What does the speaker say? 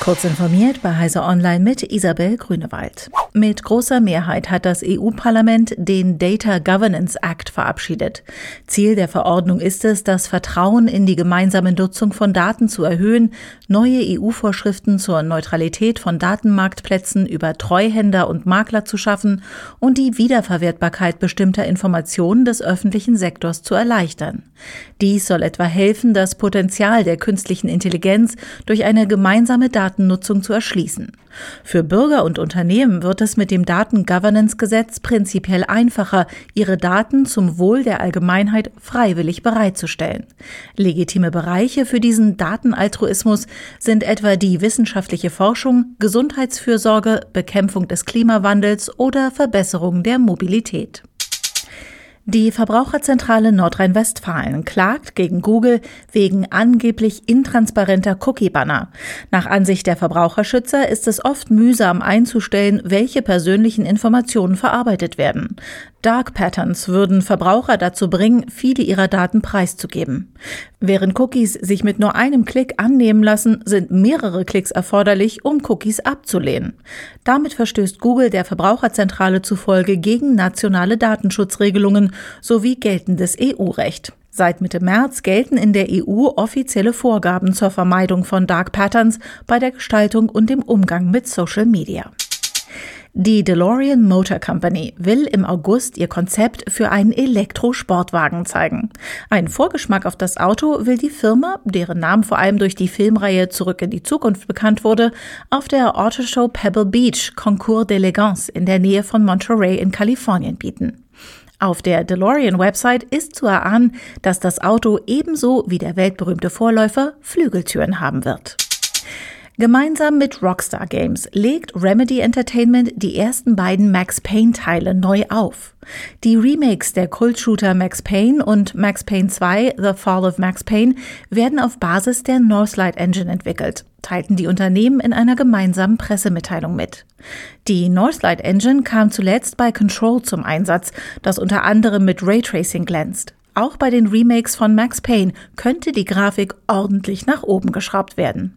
Kurz informiert bei Heise Online mit Isabel Grünewald. Mit großer Mehrheit hat das EU-Parlament den Data Governance Act verabschiedet. Ziel der Verordnung ist es, das Vertrauen in die gemeinsame Nutzung von Daten zu erhöhen, neue EU-Vorschriften zur Neutralität von Datenmarktplätzen über Treuhänder und Makler zu schaffen und die Wiederverwertbarkeit bestimmter Informationen des öffentlichen Sektors zu erleichtern. Dies soll etwa helfen, das Potenzial der künstlichen Intelligenz durch eine gemeinsame Datennutzung zu erschließen. Für Bürger und Unternehmen wird es mit dem Datengovernance-Gesetz prinzipiell einfacher, ihre Daten zum Wohl der Allgemeinheit freiwillig bereitzustellen. Legitime Bereiche für diesen Datenaltruismus sind etwa die wissenschaftliche Forschung, Gesundheitsfürsorge, Bekämpfung des Klimawandels oder Verbesserung der Mobilität. Die Verbraucherzentrale Nordrhein-Westfalen klagt gegen Google wegen angeblich intransparenter Cookie-Banner. Nach Ansicht der Verbraucherschützer ist es oft mühsam einzustellen, welche persönlichen Informationen verarbeitet werden. Dark Patterns würden Verbraucher dazu bringen, viele ihrer Daten preiszugeben. Während Cookies sich mit nur einem Klick annehmen lassen, sind mehrere Klicks erforderlich, um Cookies abzulehnen. Damit verstößt Google der Verbraucherzentrale zufolge gegen nationale Datenschutzregelungen sowie geltendes EU-Recht. Seit Mitte März gelten in der EU offizielle Vorgaben zur Vermeidung von Dark Patterns bei der Gestaltung und dem Umgang mit Social Media. Die DeLorean Motor Company will im August ihr Konzept für einen Elektrosportwagen zeigen. Ein Vorgeschmack auf das Auto will die Firma, deren Namen vor allem durch die Filmreihe Zurück in die Zukunft bekannt wurde, auf der Autoshow Pebble Beach Concours d'Elegance in der Nähe von Monterey in Kalifornien bieten. Auf der DeLorean-Website ist zu erahnen, dass das Auto ebenso wie der weltberühmte Vorläufer Flügeltüren haben wird. Gemeinsam mit Rockstar Games legt Remedy Entertainment die ersten beiden Max Payne Teile neu auf. Die Remakes der Kultshooter Max Payne und Max Payne 2 The Fall of Max Payne werden auf Basis der Northlight Engine entwickelt, teilten die Unternehmen in einer gemeinsamen Pressemitteilung mit. Die Northlight Engine kam zuletzt bei Control zum Einsatz, das unter anderem mit Raytracing glänzt. Auch bei den Remakes von Max Payne könnte die Grafik ordentlich nach oben geschraubt werden.